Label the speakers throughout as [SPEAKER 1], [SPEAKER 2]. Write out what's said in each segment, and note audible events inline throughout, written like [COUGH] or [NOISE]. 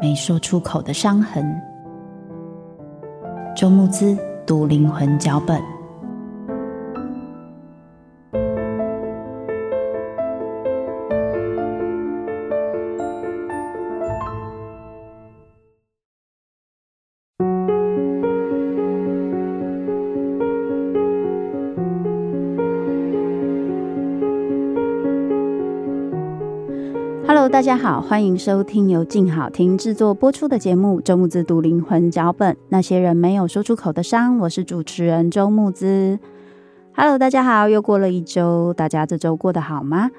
[SPEAKER 1] 没说出口的伤痕。周慕姿。读灵魂脚本。Hello，大家好，欢迎收听由静好听制作播出的节目《周慕姿读灵魂脚本》，那些人没有说出口的伤。我是主持人周慕姿。Hello，大家好，又过了一周，大家这周过得好吗？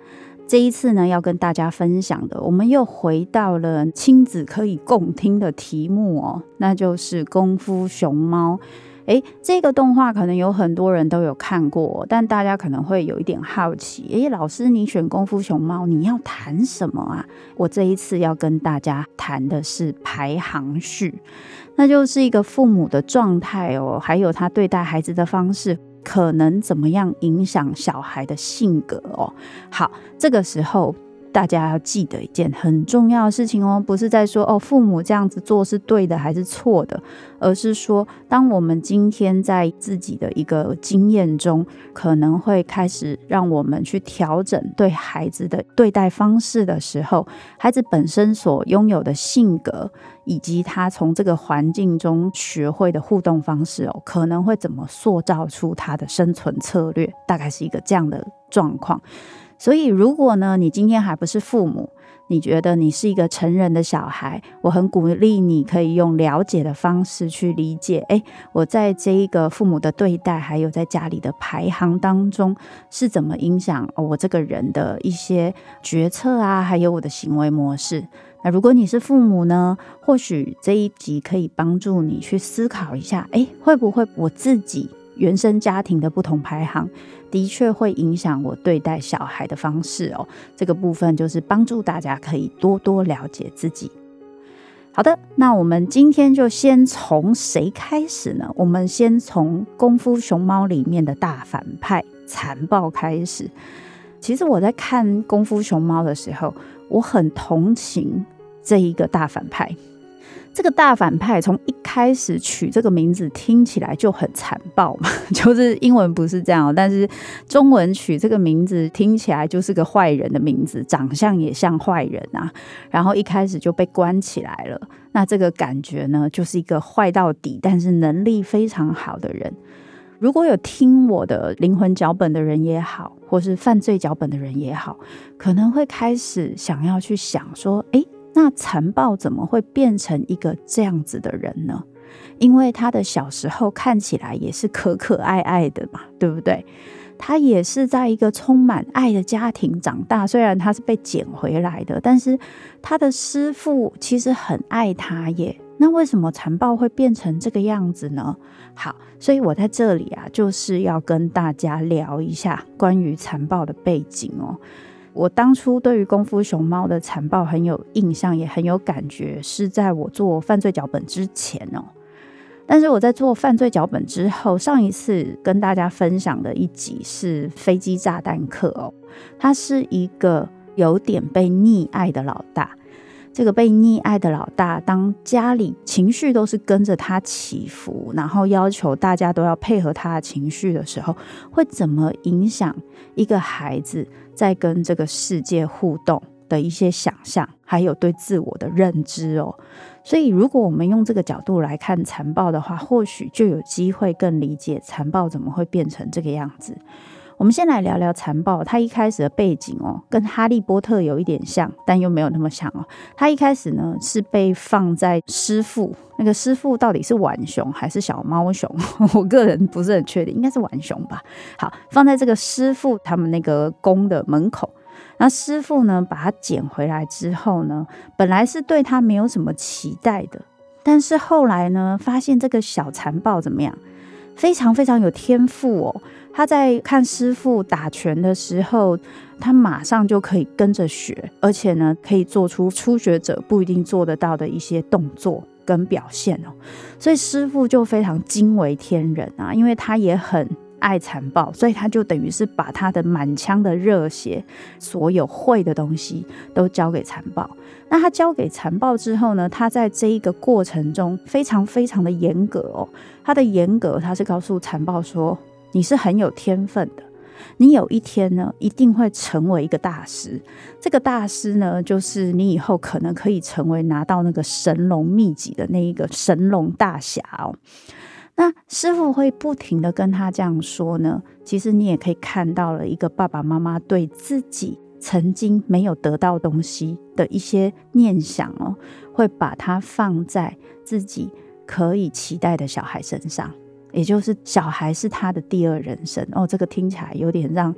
[SPEAKER 1] 这一次呢，要跟大家分享的，我们又回到了亲子可以共听的题目哦，那就是《功夫熊猫》。诶，这个动画可能有很多人都有看过，但大家可能会有一点好奇。诶，老师，你选功夫熊猫，你要谈什么啊？我这一次要跟大家谈的是排行序，那就是一个父母的状态哦，还有他对待孩子的方式，可能怎么样影响小孩的性格哦。好，这个时候。大家要记得一件很重要的事情哦，不是在说哦，父母这样子做是对的还是错的，而是说，当我们今天在自己的一个经验中，可能会开始让我们去调整对孩子的对待方式的时候，孩子本身所拥有的性格，以及他从这个环境中学会的互动方式哦，可能会怎么塑造出他的生存策略，大概是一个这样的状况。所以，如果呢，你今天还不是父母，你觉得你是一个成人的小孩，我很鼓励你可以用了解的方式去理解。诶，我在这一个父母的对待，还有在家里的排行当中，是怎么影响我这个人的一些决策啊，还有我的行为模式。那如果你是父母呢，或许这一集可以帮助你去思考一下，诶，会不会我自己原生家庭的不同排行，的确会影响我对待小孩的方式哦。这个部分就是帮助大家可以多多了解自己。好的，那我们今天就先从谁开始呢？我们先从《功夫熊猫》里面的大反派残暴开始。其实我在看《功夫熊猫》的时候，我很同情这一个大反派。这个大反派从一开始取这个名字听起来就很残暴嘛，[LAUGHS] 就是英文不是这样，但是中文取这个名字听起来就是个坏人的名字，长相也像坏人啊。然后一开始就被关起来了，那这个感觉呢，就是一个坏到底，但是能力非常好的人。如果有听我的灵魂脚本的人也好，或是犯罪脚本的人也好，可能会开始想要去想说，诶。那残暴怎么会变成一个这样子的人呢？因为他的小时候看起来也是可可爱爱的嘛，对不对？他也是在一个充满爱的家庭长大，虽然他是被捡回来的，但是他的师父其实很爱他耶。那为什么残暴会变成这个样子呢？好，所以我在这里啊，就是要跟大家聊一下关于残暴的背景哦。我当初对于功夫熊猫的残暴很有印象，也很有感觉，是在我做犯罪脚本之前哦。但是我在做犯罪脚本之后，上一次跟大家分享的一集是飞机炸弹客哦，他是一个有点被溺爱的老大。这个被溺爱的老大，当家里情绪都是跟着他起伏，然后要求大家都要配合他的情绪的时候，会怎么影响一个孩子在跟这个世界互动的一些想象，还有对自我的认知哦？所以，如果我们用这个角度来看残暴的话，或许就有机会更理解残暴怎么会变成这个样子。我们先来聊聊残暴，它一开始的背景哦，跟哈利波特有一点像，但又没有那么像哦。它一开始呢是被放在师傅，那个师傅到底是浣熊还是小猫熊？[LAUGHS] 我个人不是很确定，应该是浣熊吧。好，放在这个师傅他们那个宫的门口。那师傅呢，把他捡回来之后呢，本来是对他没有什么期待的，但是后来呢，发现这个小残暴怎么样？非常非常有天赋哦。他在看师傅打拳的时候，他马上就可以跟着学，而且呢，可以做出初学者不一定做得到的一些动作跟表现哦。所以师傅就非常惊为天人啊，因为他也很。爱残暴，所以他就等于是把他的满腔的热血，所有会的东西都交给残暴。那他交给残暴之后呢，他在这一个过程中非常非常的严格哦。他的严格，他是告诉残暴说：“你是很有天分的，你有一天呢，一定会成为一个大师。这个大师呢，就是你以后可能可以成为拿到那个神龙秘籍的那一个神龙大侠哦。”那师傅会不停的跟他这样说呢？其实你也可以看到了一个爸爸妈妈对自己曾经没有得到东西的一些念想哦，会把它放在自己可以期待的小孩身上，也就是小孩是他的第二人生哦。这个听起来有点让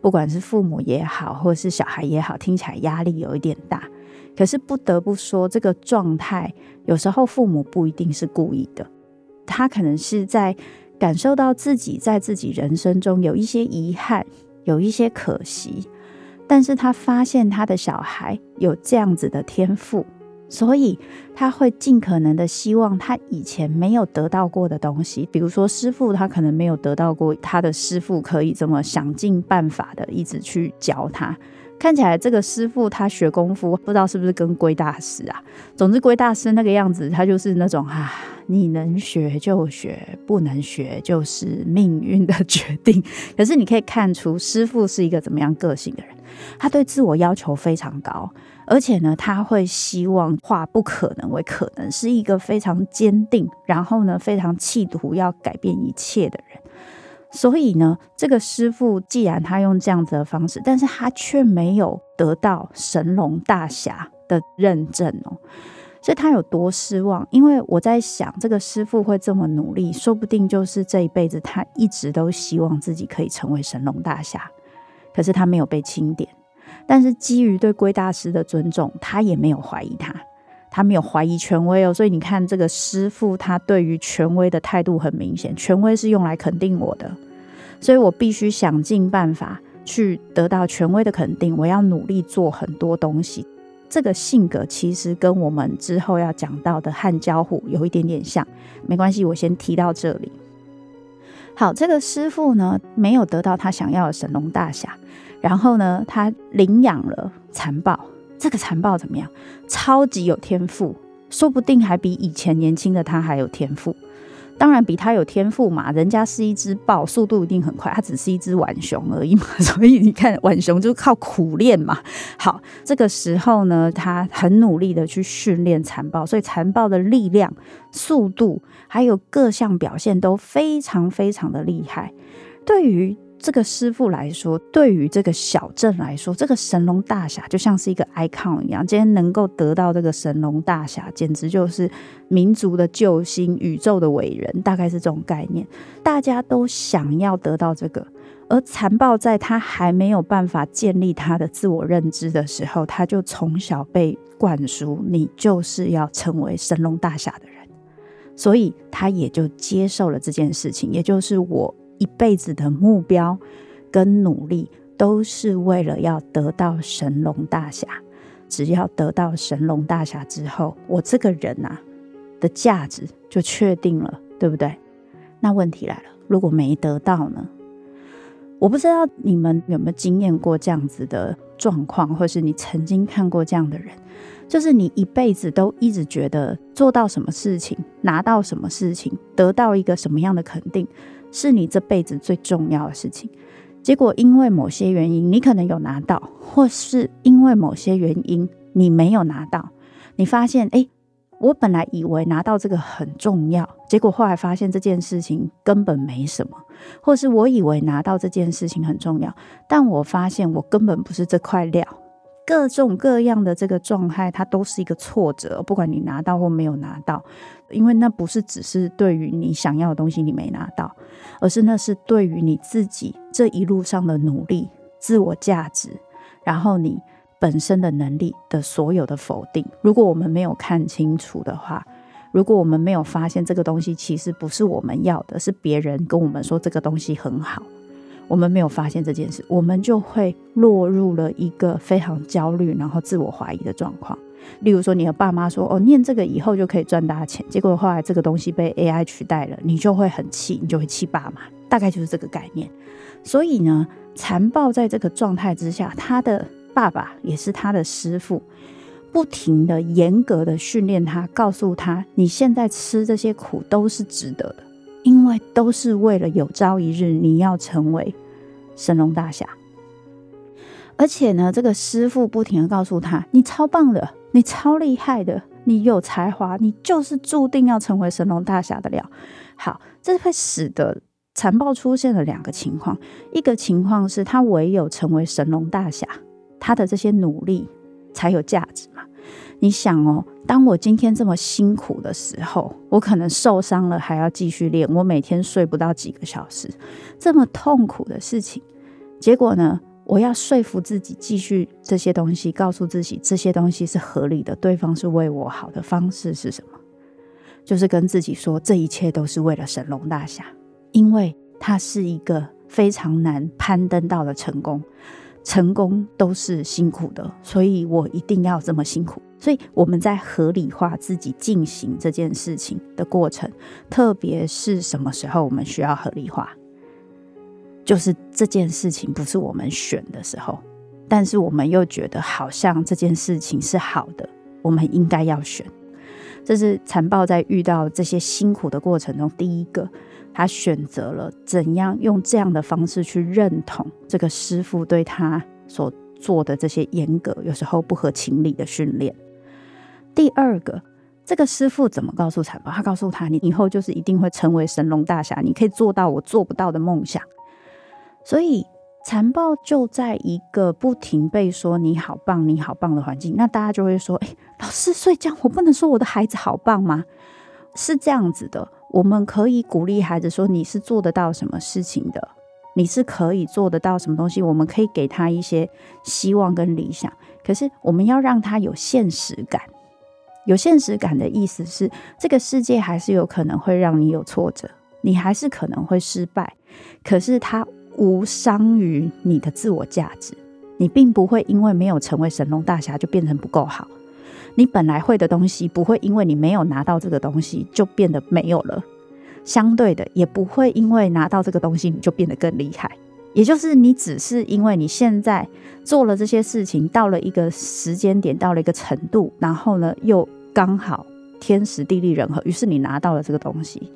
[SPEAKER 1] 不管是父母也好，或者是小孩也好，听起来压力有一点大。可是不得不说，这个状态有时候父母不一定是故意的。他可能是在感受到自己在自己人生中有一些遗憾，有一些可惜，但是他发现他的小孩有这样子的天赋，所以他会尽可能的希望他以前没有得到过的东西，比如说师傅，他可能没有得到过他的师傅可以这么想尽办法的一直去教他。看起来这个师傅他学功夫，不知道是不是跟龟大师啊？总之龟大师那个样子，他就是那种啊，你能学就学，不能学就是命运的决定。[LAUGHS] 可是你可以看出师傅是一个怎么样个性的人，他对自我要求非常高，而且呢，他会希望化不可能为可能，是一个非常坚定，然后呢，非常企图要改变一切的人。所以呢，这个师傅既然他用这样子的方式，但是他却没有得到神龙大侠的认证哦，所以他有多失望？因为我在想，这个师傅会这么努力，说不定就是这一辈子他一直都希望自己可以成为神龙大侠，可是他没有被钦点。但是基于对龟大师的尊重，他也没有怀疑他，他没有怀疑权威哦。所以你看，这个师傅他对于权威的态度很明显，权威是用来肯定我的。所以我必须想尽办法去得到权威的肯定，我要努力做很多东西。这个性格其实跟我们之后要讲到的汉交虎有一点点像，没关系，我先提到这里。好，这个师傅呢，没有得到他想要的神龙大侠，然后呢，他领养了残暴。这个残暴怎么样？超级有天赋，说不定还比以前年轻的他还有天赋。当然比他有天赋嘛，人家是一只豹，速度一定很快，他只是一只浣熊而已嘛，所以你看浣熊就靠苦练嘛。好，这个时候呢，他很努力的去训练残暴，所以残暴的力量、速度还有各项表现都非常非常的厉害。对于这个师傅来说，对于这个小镇来说，这个神龙大侠就像是一个 icon 一样。今天能够得到这个神龙大侠，简直就是民族的救星、宇宙的伟人，大概是这种概念。大家都想要得到这个，而残暴在他还没有办法建立他的自我认知的时候，他就从小被灌输：你就是要成为神龙大侠的人，所以他也就接受了这件事情，也就是我。一辈子的目标跟努力都是为了要得到神龙大侠。只要得到神龙大侠之后，我这个人呐、啊、的价值就确定了，对不对？那问题来了，如果没得到呢？我不知道你们有没有经验过这样子的状况，或是你曾经看过这样的人，就是你一辈子都一直觉得做到什么事情、拿到什么事情、得到一个什么样的肯定，是你这辈子最重要的事情。结果因为某些原因，你可能有拿到，或是因为某些原因你没有拿到，你发现，哎。我本来以为拿到这个很重要，结果后来发现这件事情根本没什么，或是我以为拿到这件事情很重要，但我发现我根本不是这块料。各种各样的这个状态，它都是一个挫折，不管你拿到或没有拿到，因为那不是只是对于你想要的东西你没拿到，而是那是对于你自己这一路上的努力、自我价值，然后你。本身的能力的所有的否定，如果我们没有看清楚的话，如果我们没有发现这个东西其实不是我们要的，是别人跟我们说这个东西很好，我们没有发现这件事，我们就会落入了一个非常焦虑，然后自我怀疑的状况。例如说，你和爸妈说：“哦，念这个以后就可以赚大钱。”结果后来这个东西被 AI 取代了，你就会很气，你就会气爸妈，大概就是这个概念。所以呢，残暴在这个状态之下，他的。爸爸也是他的师傅，不停的严格的训练他，告诉他：你现在吃这些苦都是值得的，因为都是为了有朝一日你要成为神龙大侠。而且呢，这个师傅不停的告诉他：你超棒的，你超厉害的，你有才华，你就是注定要成为神龙大侠的料。好，这会使得残暴出现了两个情况，一个情况是他唯有成为神龙大侠。他的这些努力才有价值？你想哦，当我今天这么辛苦的时候，我可能受伤了还要继续练，我每天睡不到几个小时，这么痛苦的事情，结果呢，我要说服自己继续这些东西，告诉自己这些东西是合理的，对方是为我好的方式是什么？就是跟自己说，这一切都是为了神龙大侠，因为他是一个非常难攀登到的成功。成功都是辛苦的，所以我一定要这么辛苦。所以我们在合理化自己进行这件事情的过程，特别是什么时候我们需要合理化，就是这件事情不是我们选的时候，但是我们又觉得好像这件事情是好的，我们应该要选。这是残暴在遇到这些辛苦的过程中第一个。他选择了怎样用这样的方式去认同这个师傅对他所做的这些严格，有时候不合情理的训练。第二个，这个师傅怎么告诉残暴？他告诉他：“你以后就是一定会成为神龙大侠，你可以做到我做不到的梦想。”所以残暴就在一个不停被说“你好棒，你好棒”的环境，那大家就会说：“哎，老师，所以这样我不能说我的孩子好棒吗？”是这样子的。我们可以鼓励孩子说：“你是做得到什么事情的？你是可以做得到什么东西？”我们可以给他一些希望跟理想。可是，我们要让他有现实感。有现实感的意思是，这个世界还是有可能会让你有挫折，你还是可能会失败。可是，它无伤于你的自我价值。你并不会因为没有成为神龙大侠就变成不够好。你本来会的东西不会因为你没有拿到这个东西就变得没有了，相对的也不会因为拿到这个东西你就变得更厉害。也就是你只是因为你现在做了这些事情，到了一个时间点，到了一个程度，然后呢又刚好天时地利人和，于是你拿到了这个东西，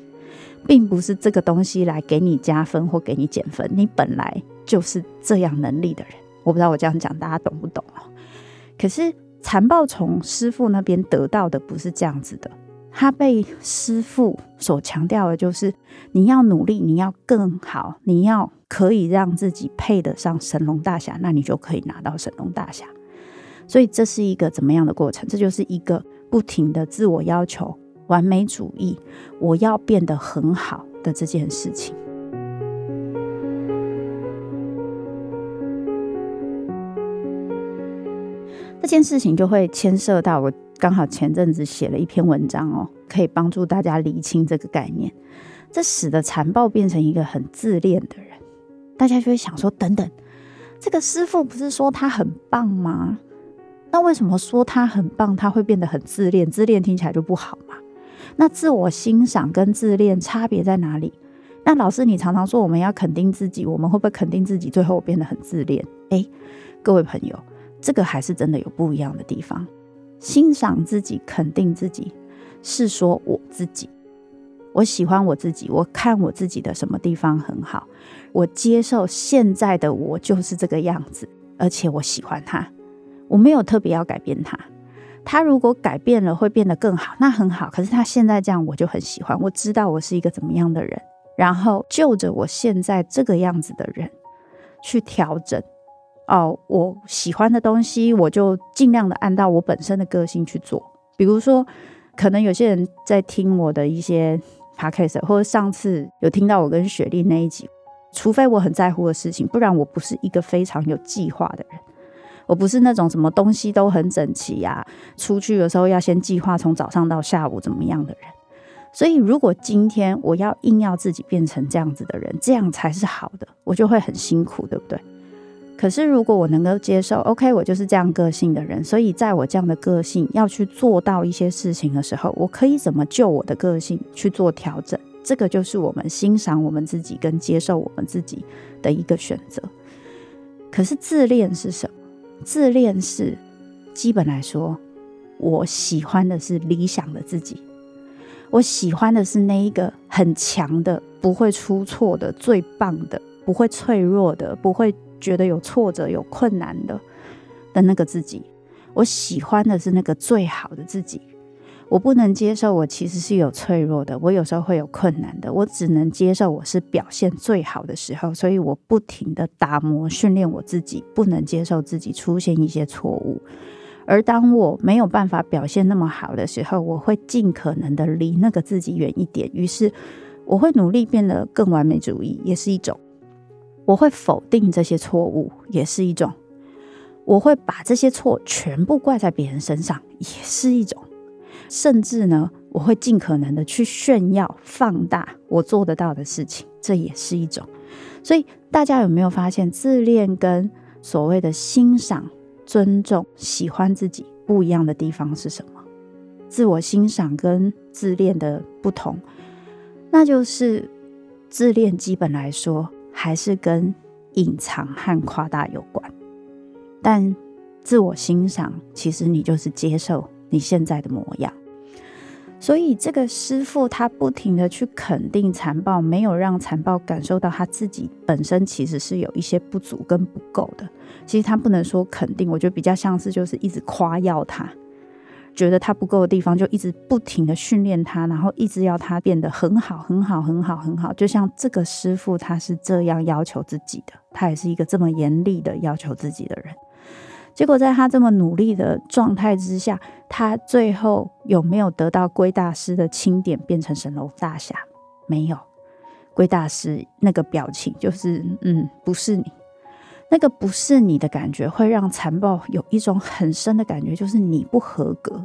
[SPEAKER 1] 并不是这个东西来给你加分或给你减分，你本来就是这样能力的人。我不知道我这样讲大家懂不懂哦？可是。残暴从师傅那边得到的不是这样子的，他被师傅所强调的就是你要努力，你要更好，你要可以让自己配得上神龙大侠，那你就可以拿到神龙大侠。所以这是一个怎么样的过程？这就是一个不停的自我要求、完美主义，我要变得很好的这件事情。这件事情就会牵涉到我刚好前阵子写了一篇文章哦，可以帮助大家厘清这个概念。这使得残暴变成一个很自恋的人，大家就会想说：等等，这个师傅不是说他很棒吗？那为什么说他很棒，他会变得很自恋？自恋听起来就不好嘛？那自我欣赏跟自恋差别在哪里？那老师，你常常说我们要肯定自己，我们会不会肯定自己，最后变得很自恋？诶，各位朋友，这个还是真的有不一样的地方。欣赏自己、肯定自己，是说我自己，我喜欢我自己，我看我自己的什么地方很好，我接受现在的我就是这个样子，而且我喜欢他，我没有特别要改变他。他如果改变了会变得更好，那很好。可是他现在这样，我就很喜欢。我知道我是一个怎么样的人。然后就着我现在这个样子的人去调整哦，我喜欢的东西，我就尽量的按照我本身的个性去做。比如说，可能有些人在听我的一些 podcast，或者上次有听到我跟雪莉那一集，除非我很在乎的事情，不然我不是一个非常有计划的人。我不是那种什么东西都很整齐呀，出去的时候要先计划从早上到下午怎么样的人。所以，如果今天我要硬要自己变成这样子的人，这样才是好的，我就会很辛苦，对不对？可是，如果我能够接受，OK，我就是这样个性的人，所以在我这样的个性要去做到一些事情的时候，我可以怎么就我的个性去做调整？这个就是我们欣赏我们自己跟接受我们自己的一个选择。可是，自恋是什么？自恋是基本来说，我喜欢的是理想的自己。我喜欢的是那一个很强的，不会出错的，最棒的，不会脆弱的，不会觉得有挫折、有困难的的那个自己。我喜欢的是那个最好的自己。我不能接受我其实是有脆弱的，我有时候会有困难的。我只能接受我是表现最好的时候，所以我不停的打磨训练我自己，不能接受自己出现一些错误。而当我没有办法表现那么好的时候，我会尽可能的离那个自己远一点。于是，我会努力变得更完美主义，也是一种；我会否定这些错误，也是一种；我会把这些错全部怪在别人身上，也是一种；甚至呢，我会尽可能的去炫耀、放大我做得到的事情，这也是一种。所以，大家有没有发现，自恋跟所谓的欣赏？尊重、喜欢自己不一样的地方是什么？自我欣赏跟自恋的不同，那就是自恋基本来说还是跟隐藏和夸大有关，但自我欣赏其实你就是接受你现在的模样。所以这个师傅他不停的去肯定残暴，没有让残暴感受到他自己本身其实是有一些不足跟不够的。其实他不能说肯定，我觉得比较像是就是一直夸耀他，觉得他不够的地方就一直不停的训练他，然后一直要他变得很好很好很好很好。就像这个师傅他是这样要求自己的，他也是一个这么严厉的要求自己的人。结果在他这么努力的状态之下，他最后有没有得到龟大师的钦点，变成神龙大侠？没有。龟大师那个表情就是，嗯，不是你，那个不是你的感觉，会让残暴有一种很深的感觉，就是你不合格。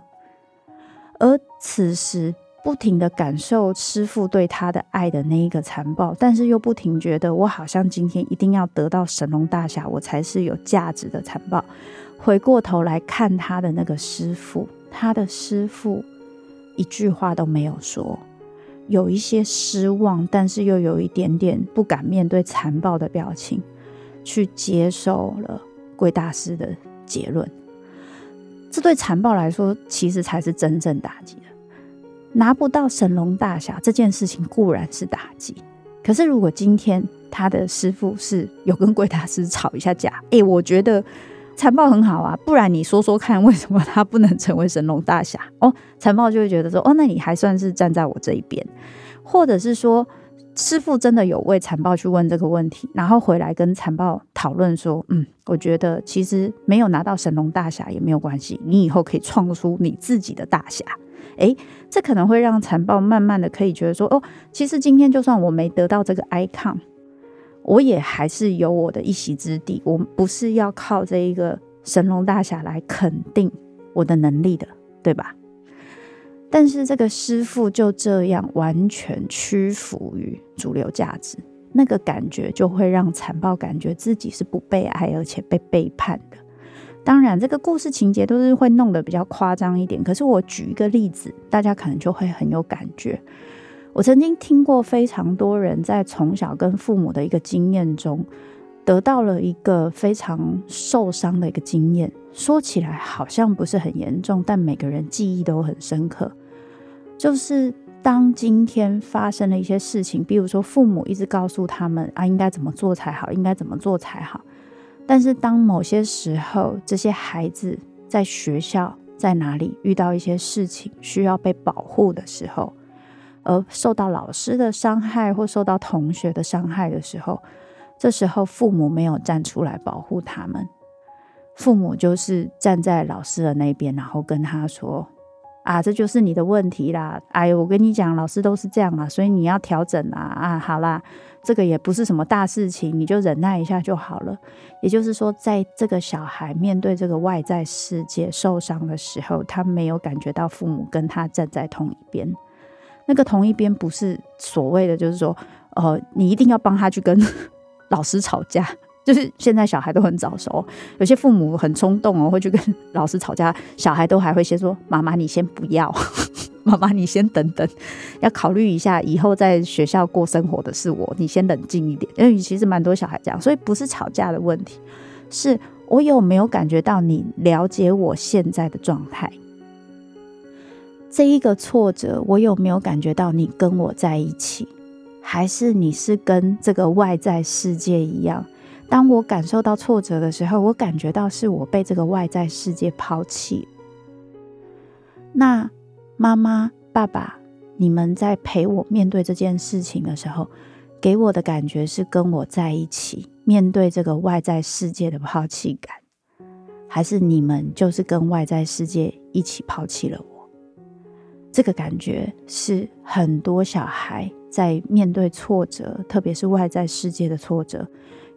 [SPEAKER 1] 而此时不停的感受师傅对他的爱的那一个残暴，但是又不停觉得我好像今天一定要得到神龙大侠，我才是有价值的残暴。回过头来看他的那个师傅，他的师傅一句话都没有说，有一些失望，但是又有一点点不敢面对残暴的表情，去接受了贵大师的结论。这对残暴来说，其实才是真正打击的。拿不到神龙大侠这件事情固然是打击，可是如果今天他的师傅是有跟龟大师吵一下架，[LAUGHS] 诶、欸，我觉得。残暴很好啊，不然你说说看，为什么他不能成为神龙大侠？哦，残暴就会觉得说，哦，那你还算是站在我这一边，或者是说，师父真的有为残暴去问这个问题，然后回来跟残暴讨论说，嗯，我觉得其实没有拿到神龙大侠也没有关系，你以后可以创出你自己的大侠。诶，这可能会让残暴慢慢的可以觉得说，哦，其实今天就算我没得到这个 icon。我也还是有我的一席之地，我不是要靠这一个神龙大侠来肯定我的能力的，对吧？但是这个师傅就这样完全屈服于主流价值，那个感觉就会让残暴感觉自己是不被爱，而且被背叛的。当然，这个故事情节都是会弄得比较夸张一点。可是我举一个例子，大家可能就会很有感觉。我曾经听过非常多人在从小跟父母的一个经验中，得到了一个非常受伤的一个经验。说起来好像不是很严重，但每个人记忆都很深刻。就是当今天发生了一些事情，比如说父母一直告诉他们啊，应该怎么做才好，应该怎么做才好。但是当某些时候，这些孩子在学校在哪里遇到一些事情需要被保护的时候，而受到老师的伤害或受到同学的伤害的时候，这时候父母没有站出来保护他们，父母就是站在老师的那边，然后跟他说。啊，这就是你的问题啦！哎，我跟你讲，老师都是这样啊，所以你要调整啊！啊，好啦，这个也不是什么大事情，你就忍耐一下就好了。也就是说，在这个小孩面对这个外在世界受伤的时候，他没有感觉到父母跟他站在同一边。那个同一边不是所谓的，就是说，呃，你一定要帮他去跟 [LAUGHS] 老师吵架。就是现在小孩都很早熟，有些父母很冲动哦，会去跟老师吵架，小孩都还会先说：“妈妈，你先不要，[LAUGHS] 妈妈你先等等，要考虑一下，以后在学校过生活的是我，你先冷静一点。”因为其实蛮多小孩这样，所以不是吵架的问题，是我有没有感觉到你了解我现在的状态？这一个挫折，我有没有感觉到你跟我在一起，还是你是跟这个外在世界一样？当我感受到挫折的时候，我感觉到是我被这个外在世界抛弃。那妈妈、爸爸，你们在陪我面对这件事情的时候，给我的感觉是跟我在一起面对这个外在世界的抛弃感，还是你们就是跟外在世界一起抛弃了我？这个感觉是很多小孩在面对挫折，特别是外在世界的挫折。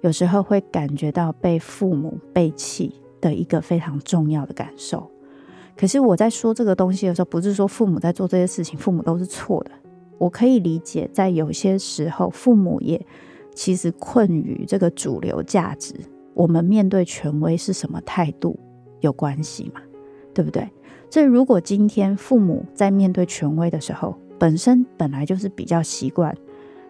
[SPEAKER 1] 有时候会感觉到被父母背弃的一个非常重要的感受。可是我在说这个东西的时候，不是说父母在做这些事情，父母都是错的。我可以理解，在有些时候，父母也其实困于这个主流价值。我们面对权威是什么态度有关系嘛？对不对？所以如果今天父母在面对权威的时候，本身本来就是比较习惯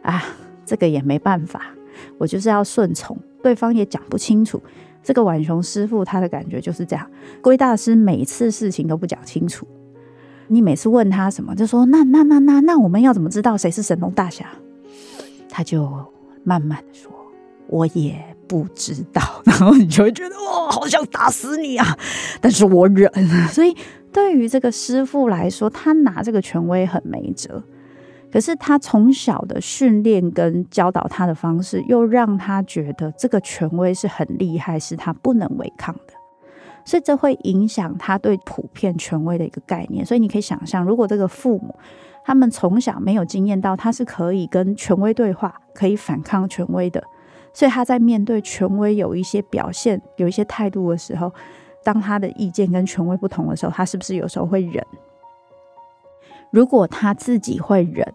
[SPEAKER 1] 啊，这个也没办法。我就是要顺从，对方也讲不清楚。这个浣熊师傅他的感觉就是这样。龟大师每次事情都不讲清楚，你每次问他什么，就说那那那那那我们要怎么知道谁是神龙大侠？他就慢慢的说，我也不知道。[LAUGHS] 然后你就会觉得哦，好想打死你啊！但是我忍。[LAUGHS] 所以对于这个师傅来说，他拿这个权威很没辙。可是他从小的训练跟教导他的方式，又让他觉得这个权威是很厉害，是他不能违抗的，所以这会影响他对普遍权威的一个概念。所以你可以想象，如果这个父母他们从小没有经验到他是可以跟权威对话，可以反抗权威的，所以他在面对权威有一些表现、有一些态度的时候，当他的意见跟权威不同的时候，他是不是有时候会忍？如果他自己会忍，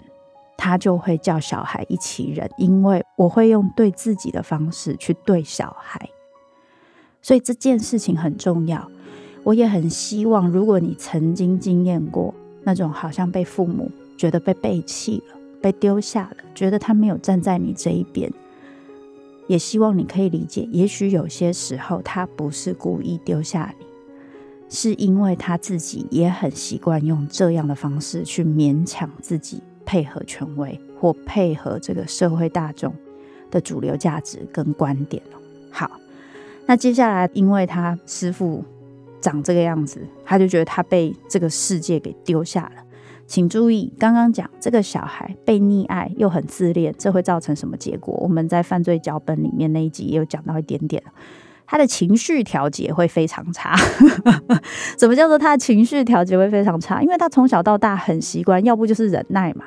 [SPEAKER 1] 他就会叫小孩一起忍，因为我会用对自己的方式去对小孩，所以这件事情很重要。我也很希望，如果你曾经经验过那种好像被父母觉得被背弃了、被丢下了，觉得他没有站在你这一边，也希望你可以理解，也许有些时候他不是故意丢下你。是因为他自己也很习惯用这样的方式去勉强自己配合权威或配合这个社会大众的主流价值跟观点。好，那接下来因为他师父长这个样子，他就觉得他被这个世界给丢下了。请注意，刚刚讲这个小孩被溺爱又很自恋，这会造成什么结果？我们在犯罪脚本里面那一集也有讲到一点点。他的情绪调节会非常差。[LAUGHS] 怎么叫做他的情绪调节会非常差？因为他从小到大很习惯，要不就是忍耐嘛，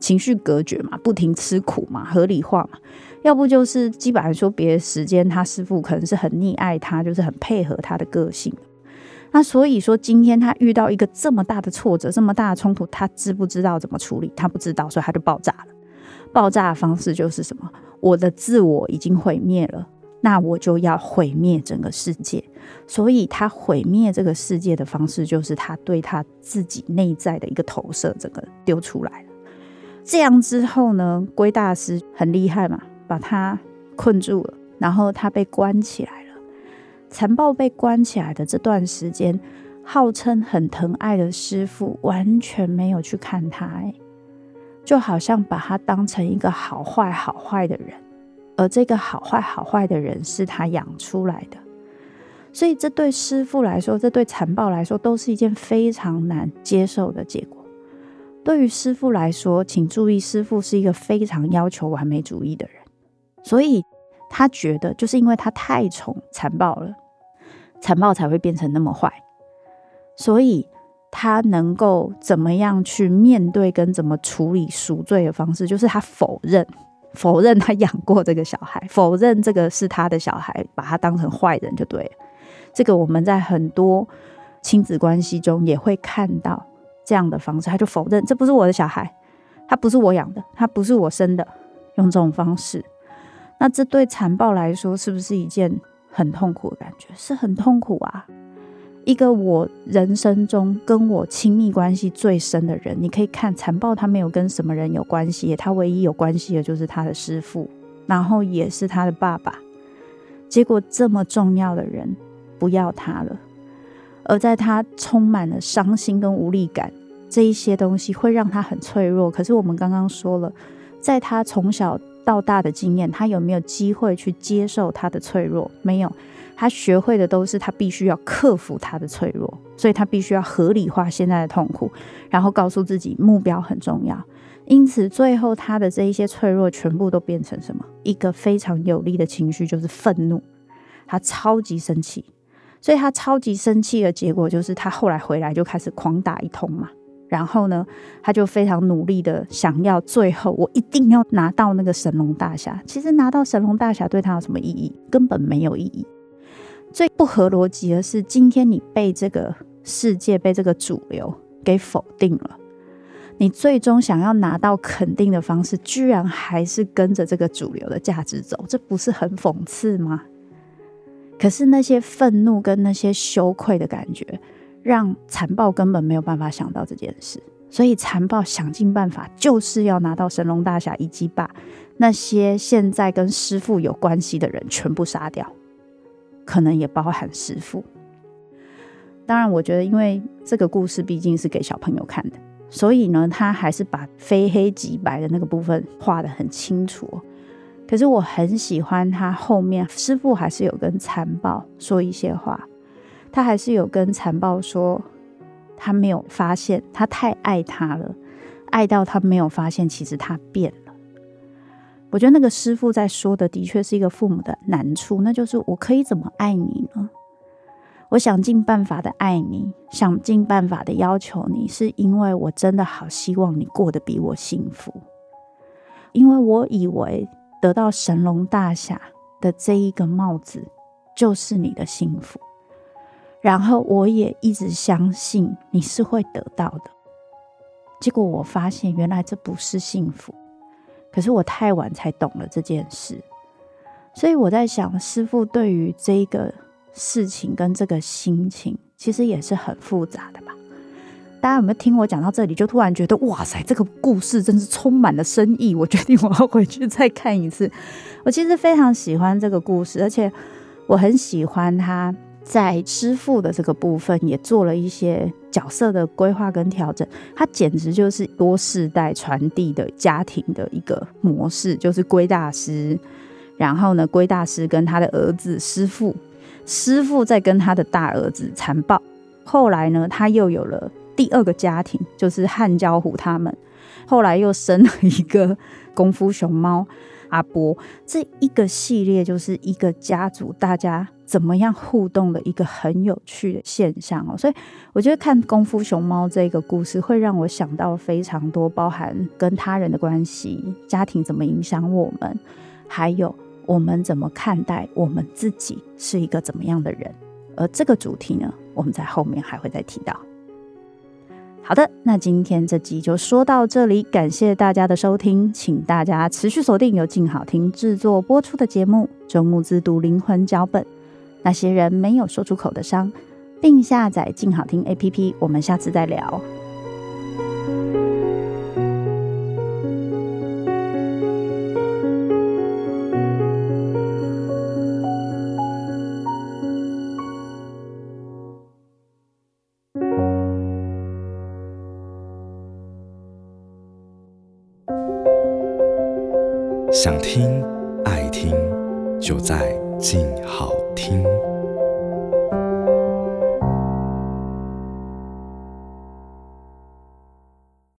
[SPEAKER 1] 情绪隔绝嘛，不停吃苦嘛，合理化嘛；要不就是基本上说别的时间，他师傅可能是很溺爱他，就是很配合他的个性。那所以说，今天他遇到一个这么大的挫折，这么大的冲突，他知不知道怎么处理？他不知道，所以他就爆炸了。爆炸的方式就是什么？我的自我已经毁灭了。那我就要毁灭整个世界，所以他毁灭这个世界的方式，就是他对他自己内在的一个投射，整个丢出来了。这样之后呢，龟大师很厉害嘛，把他困住了，然后他被关起来了。残暴被关起来的这段时间，号称很疼爱的师傅完全没有去看他，就好像把他当成一个好坏好坏的人，而这个好坏好坏的人是他养出来的。所以，这对师父来说，这对残暴来说，都是一件非常难接受的结果。对于师父来说，请注意，师父是一个非常要求完美主义的人，所以他觉得，就是因为他太宠残暴了，残暴才会变成那么坏。所以，他能够怎么样去面对跟怎么处理赎罪的方式，就是他否认，否认他养过这个小孩，[LAUGHS] 否认这个是他的小孩，把他当成坏人就对了。这个我们在很多亲子关系中也会看到这样的方式，他就否认这不是我的小孩，他不是我养的，他不是我生的，用这种方式，那这对残暴来说是不是一件很痛苦的感觉？是很痛苦啊！一个我人生中跟我亲密关系最深的人，你可以看残暴，他没有跟什么人有关系，他唯一有关系的就是他的师父，然后也是他的爸爸。结果这么重要的人。不要他了，而在他充满了伤心跟无力感，这一些东西会让他很脆弱。可是我们刚刚说了，在他从小到大的经验，他有没有机会去接受他的脆弱？没有，他学会的都是他必须要克服他的脆弱，所以他必须要合理化现在的痛苦，然后告诉自己目标很重要。因此，最后他的这一些脆弱全部都变成什么？一个非常有力的情绪，就是愤怒。他超级生气。所以他超级生气的结果就是，他后来回来就开始狂打一通嘛。然后呢，他就非常努力的想要，最后我一定要拿到那个神龙大侠。其实拿到神龙大侠对他有什么意义？根本没有意义。最不合逻辑的是，今天你被这个世界、被这个主流给否定了，你最终想要拿到肯定的方式，居然还是跟着这个主流的价值走，这不是很讽刺吗？可是那些愤怒跟那些羞愧的感觉，让残暴根本没有办法想到这件事，所以残暴想尽办法，就是要拿到神龙大侠，以及把那些现在跟师傅有关系的人全部杀掉，可能也包含师傅。当然，我觉得因为这个故事毕竟是给小朋友看的，所以呢，他还是把非黑即白的那个部分画得很清楚。可是我很喜欢他后面，师傅还是有跟残暴说一些话，他还是有跟残暴说，他没有发现他太爱他了，爱到他没有发现其实他变。我觉得那个师傅在说的，的确是一个父母的难处，那就是我可以怎么爱你呢？我想尽办法的爱你，想尽办法的要求你，是因为我真的好希望你过得比我幸福，因为我以为。得到神龙大侠的这一个帽子，就是你的幸福。然后我也一直相信你是会得到的。结果我发现，原来这不是幸福。可是我太晚才懂了这件事，所以我在想，师傅对于这个事情跟这个心情，其实也是很复杂的吧。大家有没有听我讲到这里，就突然觉得哇塞，这个故事真是充满了深意。我决定我要回去再看一次。我其实非常喜欢这个故事，而且我很喜欢他在师父的这个部分也做了一些角色的规划跟调整。他简直就是多世代传递的家庭的一个模式，就是龟大师，然后呢，龟大师跟他的儿子师父，师父再跟他的大儿子残暴，后来呢，他又有了。第二个家庭就是汉焦虎他们，后来又生了一个功夫熊猫阿波，这一个系列就是一个家族大家怎么样互动的一个很有趣的现象哦。所以我觉得看功夫熊猫这个故事会让我想到非常多，包含跟他人的关系、家庭怎么影响我们，还有我们怎么看待我们自己是一个怎么样的人。而这个主题呢，我们在后面还会再提到。好的，那今天这集就说到这里，感谢大家的收听，请大家持续锁定由静好听制作播出的节目《周木之读灵魂脚本》，那些人没有说出口的伤，并下载静好听 APP。我们下次再聊。
[SPEAKER 2] 想听，